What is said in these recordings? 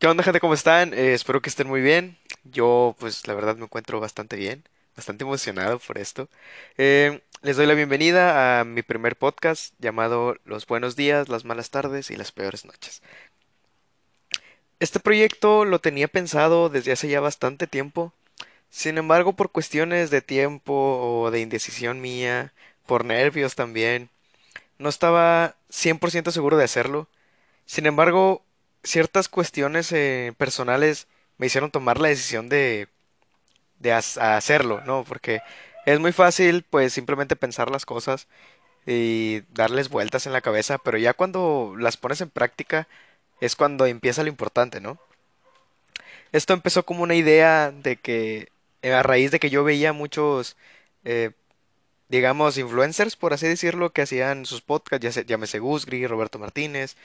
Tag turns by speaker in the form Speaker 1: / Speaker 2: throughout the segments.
Speaker 1: ¿Qué onda, gente? ¿Cómo están? Eh, espero que estén muy bien. Yo, pues, la verdad me encuentro bastante bien, bastante emocionado por esto. Eh, les doy la bienvenida a mi primer podcast llamado Los buenos días, las malas tardes y las peores noches. Este proyecto lo tenía pensado desde hace ya bastante tiempo. Sin embargo, por cuestiones de tiempo o de indecisión mía, por nervios también, no estaba 100% seguro de hacerlo. Sin embargo, ciertas cuestiones eh, personales me hicieron tomar la decisión de, de hacerlo, ¿no? Porque es muy fácil, pues, simplemente pensar las cosas y darles vueltas en la cabeza, pero ya cuando las pones en práctica es cuando empieza lo importante, ¿no? Esto empezó como una idea de que, eh, a raíz de que yo veía muchos, eh, digamos, influencers, por así decirlo, que hacían sus podcasts, ya se, llámese Gusgri, Roberto Martínez,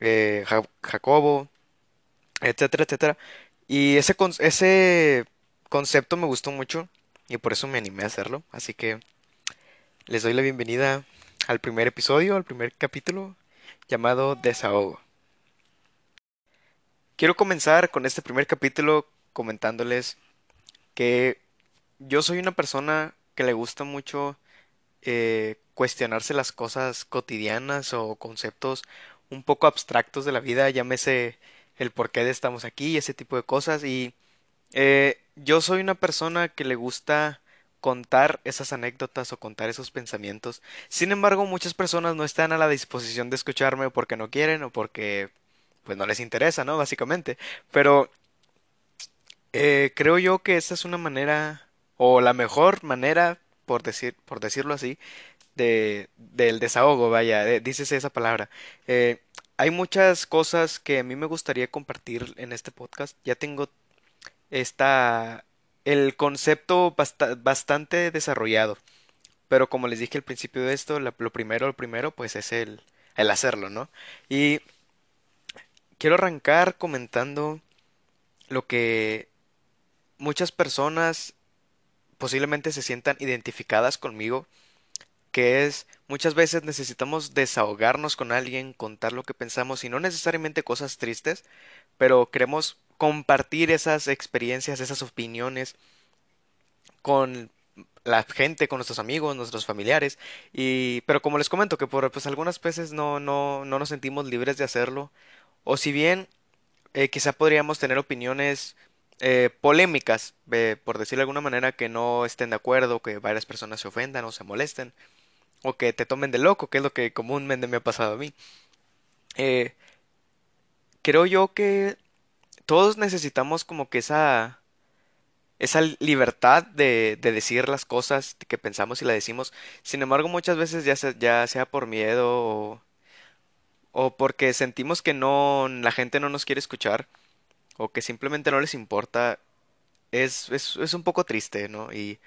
Speaker 1: eh, Ja- Jacobo, etcétera, etcétera. Y ese, con- ese concepto me gustó mucho y por eso me animé a hacerlo. Así que les doy la bienvenida al primer episodio, al primer capítulo llamado Desahogo. Quiero comenzar con este primer capítulo comentándoles que yo soy una persona que le gusta mucho eh, cuestionarse las cosas cotidianas o conceptos un poco abstractos de la vida, llámese el por qué de estamos aquí, ese tipo de cosas. Y eh, yo soy una persona que le gusta contar esas anécdotas o contar esos pensamientos. Sin embargo, muchas personas no están a la disposición de escucharme porque no quieren o porque pues no les interesa, ¿no? Básicamente. Pero eh, creo yo que esta es una manera o la mejor manera, por decir, por decirlo así, de, del desahogo, vaya, dícese esa palabra. Eh, hay muchas cosas que a mí me gustaría compartir en este podcast. Ya tengo esta, el concepto basta- bastante desarrollado, pero como les dije al principio de esto, lo primero, lo primero, pues es el, el hacerlo, ¿no? Y quiero arrancar comentando lo que muchas personas posiblemente se sientan identificadas conmigo que es muchas veces necesitamos desahogarnos con alguien, contar lo que pensamos y no necesariamente cosas tristes, pero queremos compartir esas experiencias, esas opiniones con la gente, con nuestros amigos, nuestros familiares y pero como les comento que por pues algunas veces no no no nos sentimos libres de hacerlo o si bien eh, quizá podríamos tener opiniones eh, polémicas, eh, por decirlo de alguna manera, que no estén de acuerdo, que varias personas se ofendan o se molesten o que te tomen de loco, que es lo que comúnmente me ha pasado a mí. Eh, creo yo que todos necesitamos como que esa, esa libertad de, de decir las cosas que pensamos y la decimos. Sin embargo, muchas veces ya sea, ya sea por miedo o, o porque sentimos que no, la gente no nos quiere escuchar o que simplemente no les importa, es, es, es un poco triste, ¿no? Y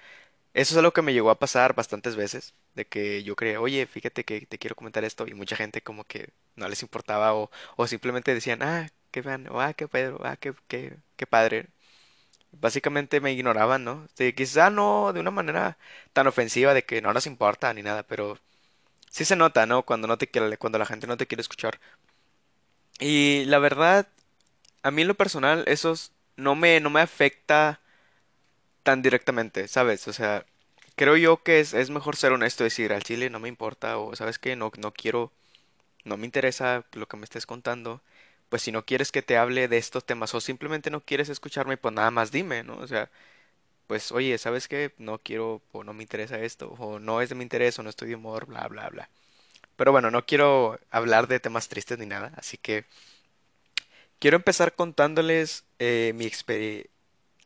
Speaker 1: Eso es algo que me llegó a pasar bastantes veces, de que yo creía, oye, fíjate que te quiero comentar esto, y mucha gente como que no les importaba, o, o simplemente decían, ah, qué van, o ah, qué Pedro, ah, qué, qué, qué padre. Básicamente me ignoraban, ¿no? Sí, quizá no de una manera tan ofensiva de que no nos importa ni nada, pero sí se nota, ¿no? Cuando no te quiere, cuando la gente no te quiere escuchar. Y la verdad, a mí en lo personal, eso no me, no me afecta tan directamente, ¿sabes? O sea, creo yo que es, es mejor ser honesto, decir al chile no me importa o sabes que no, no quiero, no me interesa lo que me estés contando. Pues si no quieres que te hable de estos temas o simplemente no quieres escucharme, pues nada más dime, ¿no? O sea, pues oye, ¿sabes qué? No quiero o no me interesa esto o no es de mi interés o no estoy de humor, bla, bla, bla. Pero bueno, no quiero hablar de temas tristes ni nada, así que quiero empezar contándoles eh, mi experiencia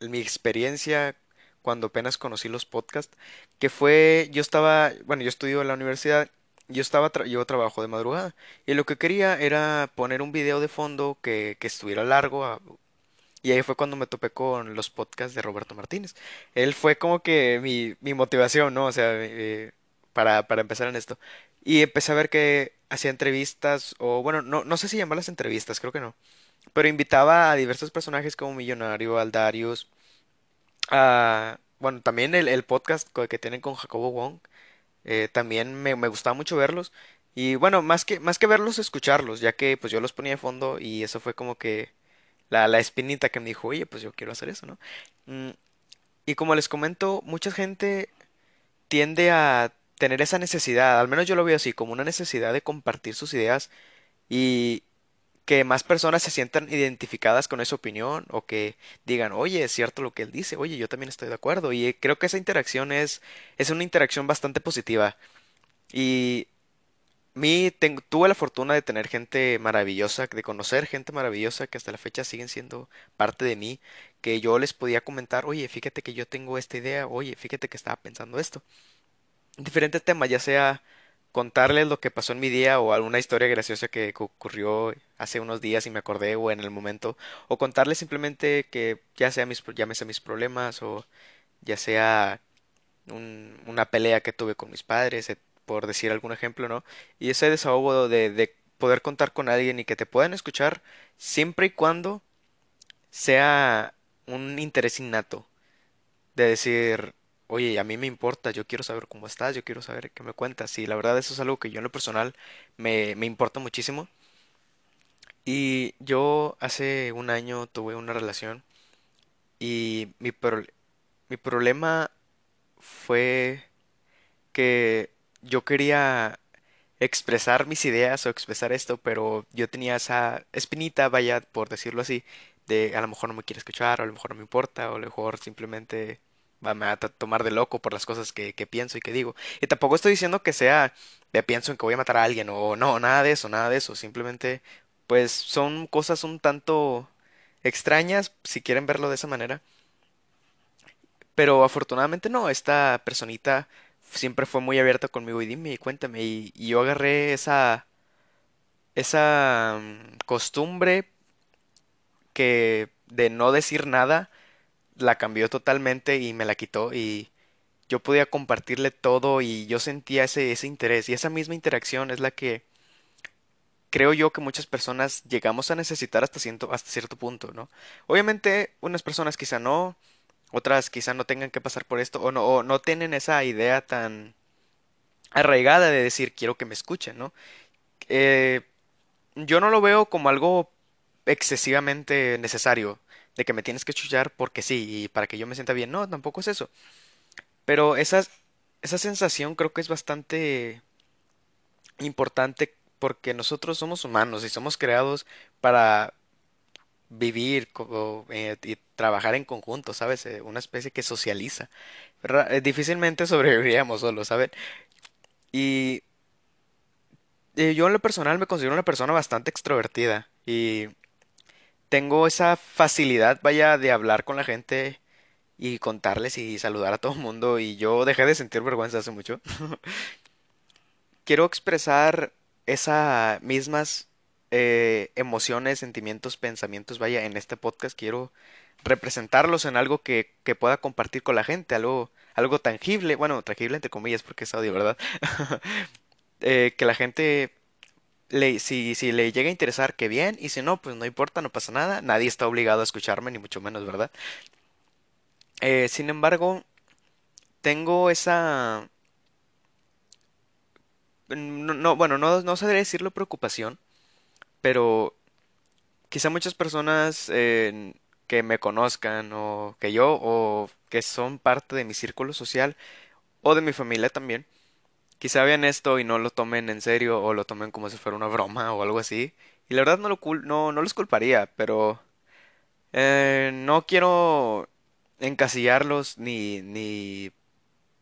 Speaker 1: mi experiencia cuando apenas conocí los podcasts, que fue, yo estaba, bueno, yo estudio en la universidad, yo estaba, tra- yo trabajo de madrugada, y lo que quería era poner un video de fondo que, que estuviera largo, a- y ahí fue cuando me topé con los podcasts de Roberto Martínez. Él fue como que mi, mi motivación, ¿no? O sea, eh, para, para empezar en esto. Y empecé a ver que hacía entrevistas, o bueno, no, no sé si llamarlas entrevistas, creo que no. Pero invitaba a diversos personajes como Millonario, Aldarius, Ah, bueno, también el, podcast que tienen con Jacobo Wong, eh, también me, me gustaba mucho verlos. Y bueno, más que, más que verlos, escucharlos, ya que pues yo los ponía de fondo y eso fue como que la, la espinita que me dijo, oye, pues yo quiero hacer eso, ¿no? Mm, y como les comento, mucha gente tiende a tener esa necesidad, al menos yo lo veo así, como una necesidad de compartir sus ideas y que más personas se sientan identificadas con esa opinión o que digan, oye, es cierto lo que él dice, oye, yo también estoy de acuerdo. Y creo que esa interacción es, es una interacción bastante positiva. Y ten- tuve la fortuna de tener gente maravillosa, de conocer gente maravillosa que hasta la fecha siguen siendo parte de mí, que yo les podía comentar, oye, fíjate que yo tengo esta idea, oye, fíjate que estaba pensando esto. Diferentes temas, ya sea contarles lo que pasó en mi día o alguna historia graciosa que cu- ocurrió hace unos días y me acordé o en el momento, o contarles simplemente que ya sea mis, pro- mis problemas o ya sea un- una pelea que tuve con mis padres, eh, por decir algún ejemplo, ¿no? Y ese desahogo de, de poder contar con alguien y que te puedan escuchar siempre y cuando sea un interés innato, de decir, oye, a mí me importa, yo quiero saber cómo estás, yo quiero saber qué me cuentas. Y la verdad eso es algo que yo en lo personal me, me importa muchísimo. Y yo hace un año tuve una relación y mi, mi problema fue que yo quería expresar mis ideas o expresar esto, pero yo tenía esa espinita, vaya, por decirlo así, de a lo mejor no me quiere escuchar, o a lo mejor no me importa, o a lo mejor simplemente me va a tomar de loco por las cosas que, que pienso y que digo. Y tampoco estoy diciendo que sea, de pienso en que voy a matar a alguien, o no, nada de eso, nada de eso, simplemente, pues son cosas un tanto extrañas, si quieren verlo de esa manera. Pero afortunadamente no, esta personita siempre fue muy abierta conmigo y dime y cuéntame. Y, y yo agarré esa, esa mm, costumbre que de no decir nada, la cambió totalmente y me la quitó y yo podía compartirle todo y yo sentía ese, ese interés y esa misma interacción es la que creo yo que muchas personas llegamos a necesitar hasta cierto, hasta cierto punto, ¿no? Obviamente unas personas quizá no, otras quizá no tengan que pasar por esto o no, o no tienen esa idea tan arraigada de decir quiero que me escuchen, ¿no? Eh, yo no lo veo como algo excesivamente necesario, de que me tienes que escuchar porque sí, y para que yo me sienta bien. No, tampoco es eso. Pero esa, esa sensación creo que es bastante importante porque nosotros somos humanos y somos creados para vivir eh, y trabajar en conjunto, ¿sabes? Eh, una especie que socializa. Eh, difícilmente sobreviviríamos solos, ¿saben? Y yo en lo personal me considero una persona bastante extrovertida y tengo esa facilidad, vaya, de hablar con la gente y contarles y saludar a todo el mundo y yo dejé de sentir vergüenza hace mucho. Quiero expresar esas mismas eh, emociones, sentimientos, pensamientos, vaya, en este podcast quiero representarlos en algo que, que pueda compartir con la gente, algo, algo tangible, bueno, tangible entre comillas porque es audio, ¿verdad? Eh, que la gente le, si, si le llega a interesar, que bien, y si no, pues no importa, no pasa nada, nadie está obligado a escucharme, ni mucho menos, ¿verdad? Eh, sin embargo, tengo esa... No, no, bueno, no, no sabría decirlo preocupación, pero quizá muchas personas eh, que me conozcan o que yo o que son parte de mi círculo social o de mi familia también, quizá vean esto y no lo tomen en serio o lo tomen como si fuera una broma o algo así. Y la verdad no lo no, no los culparía, pero eh, no quiero encasillarlos ni, ni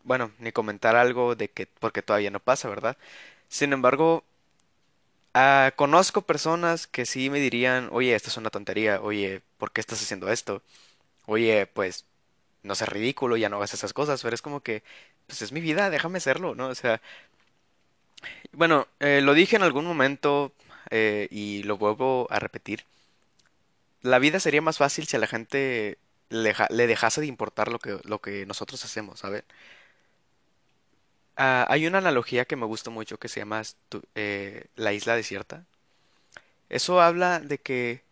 Speaker 1: bueno, ni comentar algo de que porque todavía no pasa, ¿verdad? Sin embargo, ah, conozco personas que sí me dirían, oye, esto es una tontería, oye, ¿por qué estás haciendo esto? Oye, pues no seas ridículo, ya no hagas esas cosas, pero es como que, pues es mi vida, déjame hacerlo, ¿no? O sea, bueno, eh, lo dije en algún momento eh, y lo vuelvo a repetir. La vida sería más fácil si a la gente le, ja- le dejase de importar lo que, lo que nosotros hacemos, ¿sabes? Ah, hay una analogía que me gusta mucho que se llama eh, la isla desierta. Eso habla de que,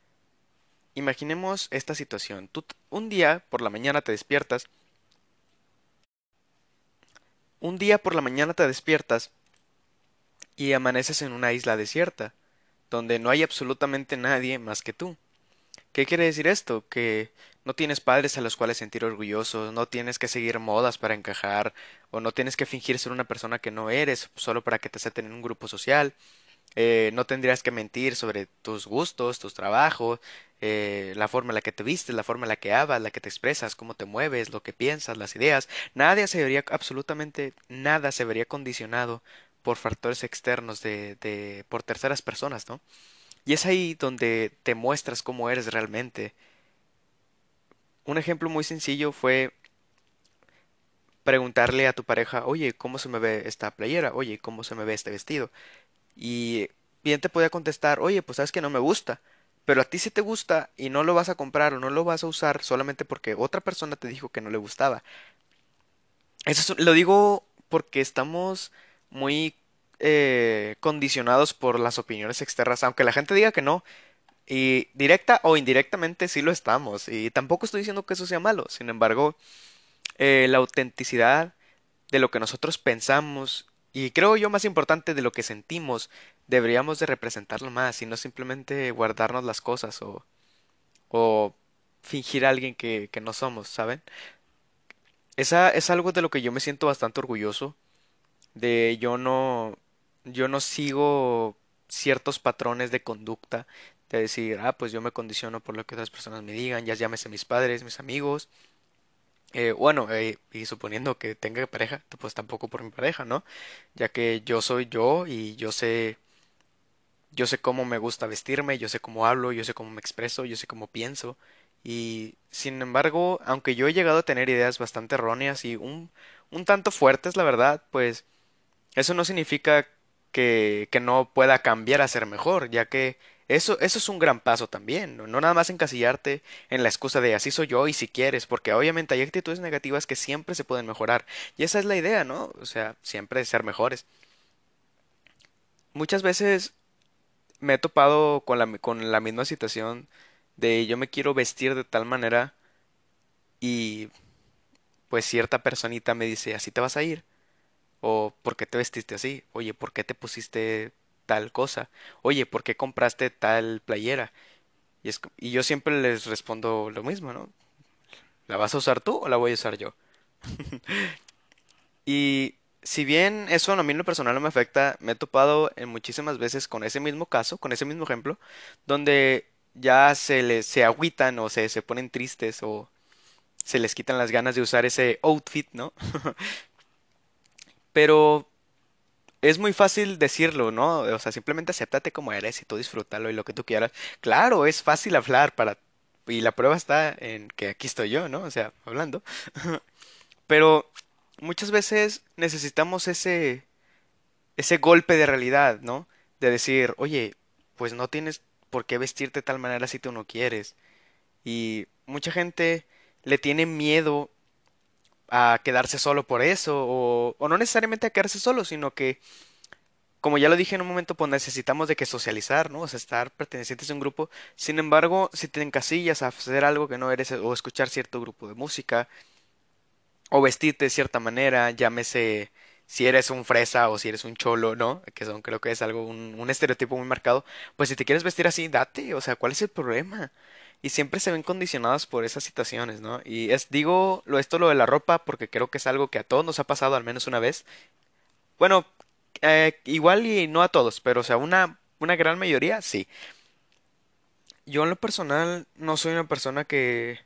Speaker 1: imaginemos esta situación. Tú un día por la mañana te despiertas, un día por la mañana te despiertas y amaneces en una isla desierta, donde no hay absolutamente nadie más que tú. ¿Qué quiere decir esto? Que no tienes padres a los cuales sentir orgullosos, no tienes que seguir modas para encajar, o no tienes que fingir ser una persona que no eres solo para que te acepten en un grupo social. Eh, no tendrías que mentir sobre tus gustos, tus trabajos, eh, la forma en la que te vistes, la forma en la que hablas, la que te expresas, cómo te mueves, lo que piensas, las ideas. Nadie se vería, absolutamente nada se vería condicionado por factores externos de, de, por terceras personas, ¿no? Y es ahí donde te muestras cómo eres realmente. Un ejemplo muy sencillo fue preguntarle a tu pareja, oye, ¿cómo se me ve esta playera? Oye, ¿cómo se me ve este vestido? Y bien te podía contestar, oye, pues sabes que no me gusta, pero a ti sí te gusta y no lo vas a comprar o no lo vas a usar solamente porque otra persona te dijo que no le gustaba. Eso es- lo digo porque estamos muy eh, condicionados por las opiniones externas, aunque la gente diga que no, y directa o indirectamente sí lo estamos, y tampoco estoy diciendo que eso sea malo, sin embargo, eh, la autenticidad de lo que nosotros pensamos y creo yo más importante de lo que sentimos, deberíamos de representarlo más y no simplemente guardarnos las cosas o, o fingir a alguien que, que no somos, ¿saben? Esa es algo de lo que yo me siento bastante orgulloso, de yo no, yo no sigo ciertos patrones de conducta, de decir, ah, pues yo me condiciono por lo que otras personas me digan, ya llámese mis padres, mis amigos, Eh, bueno, eh, y suponiendo que tenga pareja, pues tampoco por mi pareja, ¿no? Ya que yo soy yo y yo sé, yo sé cómo me gusta vestirme, yo sé cómo hablo, yo sé cómo me expreso, yo sé cómo pienso. Y sin embargo, aunque yo he llegado a tener ideas bastante erróneas y un, un tanto fuertes, la verdad, pues eso no significa que, que no pueda cambiar a ser mejor, ya que eso, eso es un gran paso también, ¿no? No nada más encasillarte en la excusa de así soy yo y si quieres, porque obviamente hay actitudes negativas que siempre se pueden mejorar. Y esa es la idea, ¿no? O sea, siempre ser mejores. Muchas veces me he topado con la, con la misma situación de yo me quiero vestir de tal manera y pues cierta personita me dice, así te vas a ir. O ¿por qué te vestiste así? Oye, ¿por qué te pusiste tal cosa? Oye, ¿por qué compraste tal playera? Y, es, y yo siempre les respondo lo mismo, ¿no? ¿La vas a usar tú o la voy a usar yo? Y si bien eso a mí en lo personal no me afecta, me he topado en muchísimas veces con ese mismo caso, con ese mismo ejemplo, donde ya se les se agüitan o se, se ponen tristes o se les quitan las ganas de usar ese outfit, ¿no? Pero Es muy fácil decirlo, ¿no? O sea, simplemente acéptate como eres y tú disfrútalo y lo que tú quieras. Claro, es fácil hablar para... Y la prueba está en que aquí estoy yo, ¿no? O sea, hablando. Pero muchas veces necesitamos ese, ese golpe de realidad, ¿no? De decir, oye, pues no tienes por qué vestirte de tal manera si tú no quieres. Y mucha gente le tiene miedo a quedarse solo por eso, o, o no necesariamente a quedarse solo, sino que como ya lo dije en un momento, pues necesitamos de que socializar, ¿no? O sea, estar pertenecientes a un grupo. Sin embargo, si te encasillas a hacer algo que no eres, o escuchar cierto grupo de música, o vestirte de cierta manera, llámese si eres un fresa o si eres un cholo, ¿no? Que son, creo que es algo, un, un estereotipo muy marcado. Pues si te quieres vestir así, date, o sea, ¿cuál es el problema? Y siempre se ven condicionados por esas situaciones, ¿no? Y es, digo, lo, esto lo de la ropa, porque creo que es algo que a todos nos ha pasado al menos una vez. Bueno, eh, igual y no a todos, pero o sea, una, una gran mayoría sí. Yo en lo personal no soy una persona que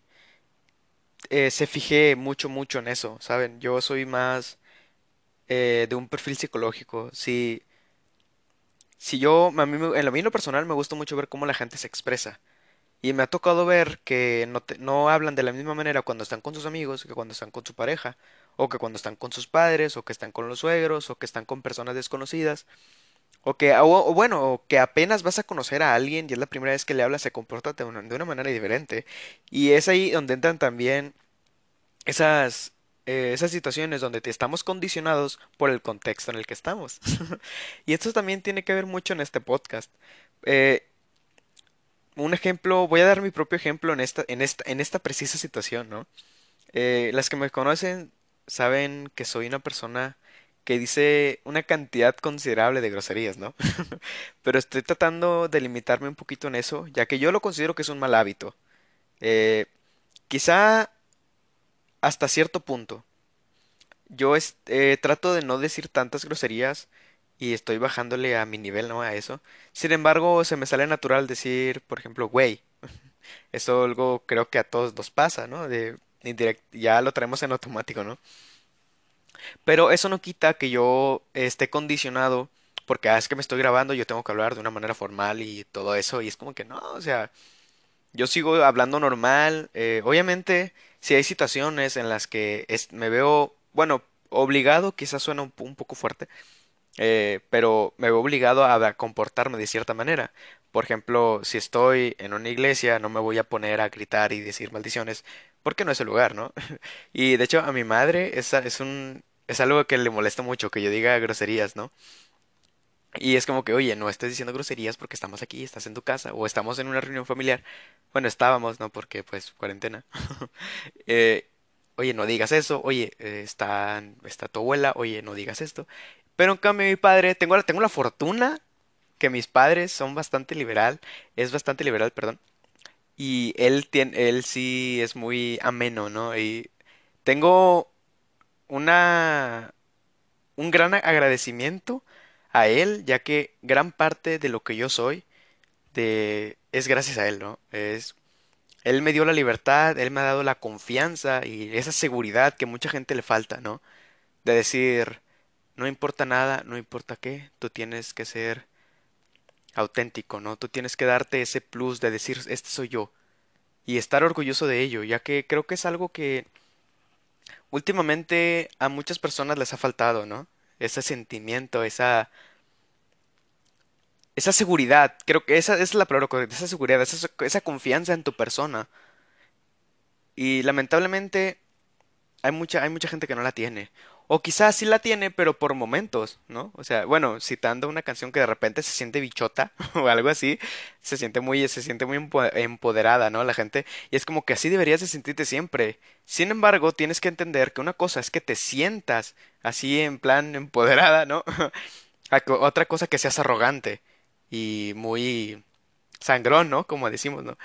Speaker 1: eh, se fije mucho, mucho en eso, ¿saben? Yo soy más eh, de un perfil psicológico. Si, si yo, a mí, en lo mío personal me gusta mucho ver cómo la gente se expresa. Y me ha tocado ver que no, te- no hablan de la misma manera cuando están con sus amigos que cuando están con su pareja, o que cuando están con sus padres, o que están con los suegros, o que están con personas desconocidas. O que, o, o bueno, o que apenas vas a conocer a alguien y es la primera vez que le hablas, se comporta de una, de una manera diferente. Y es ahí donde entran también esas, eh, esas situaciones donde te estamos condicionados por el contexto en el que estamos. Y esto también tiene que ver mucho en este podcast. Eh, un ejemplo, voy a dar mi propio ejemplo en esta, en esta, en esta precisa situación, ¿no? Eh, las que me conocen saben que soy una persona que dice una cantidad considerable de groserías, ¿no? Pero estoy tratando de limitarme un poquito en eso, ya que yo lo considero que es un mal hábito. Eh, quizá hasta cierto punto. Yo eh, trato de no decir tantas groserías y estoy bajándole a mi nivel, ¿no? A eso. Sin embargo, se me sale natural decir, por ejemplo, güey. Eso algo creo que a todos nos pasa, ¿no? De ya lo traemos en automático, ¿no? Pero eso no quita que yo esté condicionado porque ah, es que me estoy grabando, yo tengo que hablar de una manera formal y todo eso y es como que no, o sea, yo sigo hablando normal. eh, obviamente, si hay situaciones en las que me veo, bueno, obligado, quizás suena un, un poco fuerte, eh, pero me veo obligado a comportarme de cierta manera. Por ejemplo, si estoy en una iglesia, no me voy a poner a gritar y decir maldiciones, porque no es el lugar, ¿no? Y de hecho, a mi madre es, es un, es algo que le molesta mucho, que yo diga groserías, ¿no? Y es como que, oye, no estés diciendo groserías porque estamos aquí, estás en tu casa, o estamos en una reunión familiar. Bueno, estábamos, ¿no? Porque, pues, cuarentena. Eh, oye, no digas eso, oye, eh, está, está tu abuela, oye, no digas esto. Pero en cambio mi padre, tengo, la- tengo la fortuna que mis padres son bastante liberal, es bastante liberal, perdón, y él tiene, él sí es muy ameno, ¿no? Y tengo una, un gran agradecimiento a él, ya que gran parte de lo que yo soy de, es gracias a él, ¿no? Es, él me dio la libertad, él me ha dado la confianza y esa seguridad que mucha gente le falta, ¿no? De decir, no importa nada, no importa qué, tú tienes que ser auténtico, ¿no? Tú tienes que darte ese plus de decir, este soy yo, y estar orgulloso de ello, ya que creo que es algo que últimamente a muchas personas les ha faltado, ¿no? Ese sentimiento, esa, esa seguridad, creo que esa, es la palabra correcta, esa seguridad, esa, esa confianza en tu persona. Y lamentablemente hay mucha, hay mucha gente que no la tiene. O quizás sí la tiene, pero por momentos, ¿no? O sea, bueno, citando una canción que de repente se siente bichota o algo así, se siente muy, se siente muy empo- empoderada, ¿no? La gente, y es como que así deberías de sentirte siempre. Sin embargo, tienes que entender que una cosa es que te sientas así en plan empoderada, ¿no? Otra cosa que seas arrogante y muy sangrón, ¿no? Como decimos, ¿no?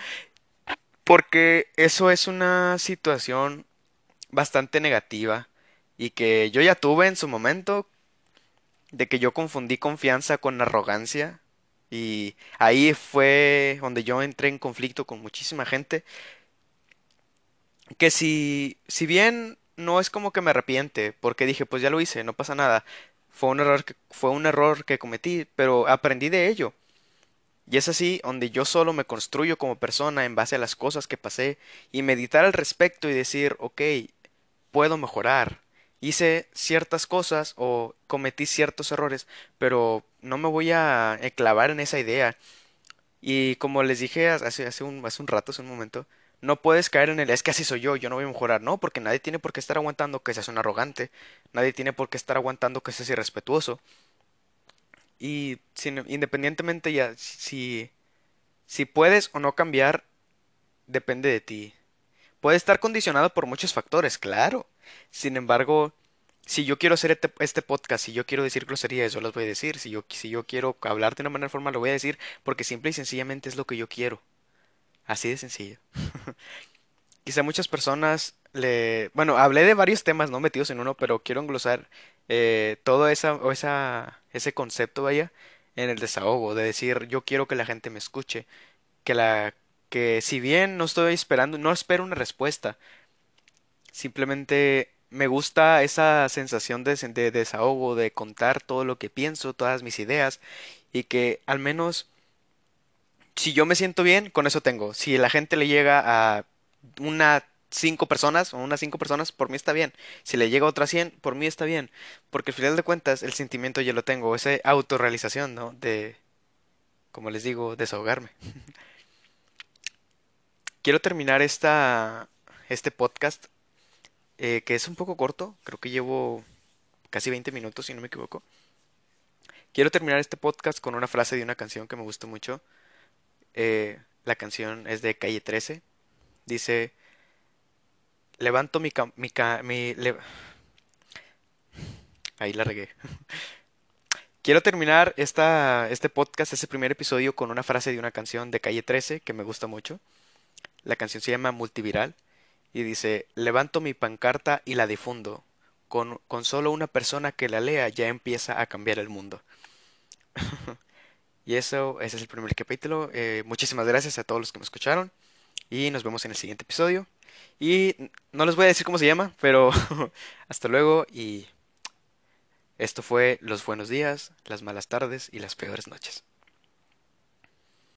Speaker 1: Porque eso es una situación bastante negativa y que yo ya tuve en su momento de que yo confundí confianza con arrogancia y ahí fue donde yo entré en conflicto con muchísima gente que si si bien no es como que me arrepiente porque dije pues ya lo hice no pasa nada fue un error que fue un error que cometí pero aprendí de ello y es así donde yo solo me construyo como persona en base a las cosas que pasé y meditar al respecto y decir, ok, puedo mejorar. Hice ciertas cosas o cometí ciertos errores, pero no me voy a clavar en esa idea. Y como les dije hace, hace un, hace un rato, hace un momento, no puedes caer en el es que así soy yo, yo no voy a mejorar. No, porque nadie tiene por qué estar aguantando que seas un arrogante, nadie tiene por qué estar aguantando que seas irrespetuoso. Y independientemente ya si, si puedes o no cambiar, depende de ti. Puede estar condicionado por muchos factores, claro. Sin embargo, si yo quiero hacer este, este podcast, si yo quiero decir groserías, yo las voy a decir. Si yo, si yo quiero hablar de una manera formal, lo voy a decir porque simple y sencillamente es lo que yo quiero. Así de sencillo. Quizá muchas personas le... Bueno, hablé de varios temas no metidos en uno, pero quiero englosar eh, todo esa, o esa, ese concepto, vaya, en el desahogo, de decir, yo quiero que la gente me escuche, que la que si bien no estoy esperando, no espero una respuesta, simplemente me gusta esa sensación de, de desahogo, de contar todo lo que pienso, todas mis ideas, y que al menos si yo me siento bien, con eso tengo. Si la gente le llega a una cinco personas o unas cinco personas, por mí está bien. Si le llega a otras 100, por mí está bien. Porque al final de cuentas, el sentimiento yo lo tengo, esa autorrealización, ¿no? De, como les digo, desahogarme. Quiero terminar esta, este podcast, eh, que es un poco corto, creo que llevo casi 20 minutos, si no me equivoco. Quiero terminar este podcast con una frase de una canción que me gustó mucho. Eh, la canción es de Calle 13. Dice, levanto mi, mi, mi ahí la regué. Quiero terminar esta, este podcast, este primer episodio, con una frase de una canción de Calle 13 que me gusta mucho. La canción se llama Multiviral y dice, levanto mi pancarta y la difundo. Con, con solo una persona que la lea ya empieza a cambiar el mundo. y eso, ese es el primer capítulo. Eh, muchísimas gracias a todos los que me escucharon y nos vemos en el siguiente episodio. Y no les voy a decir cómo se llama, pero hasta luego y esto fue los buenos días, las malas tardes y las peores noches.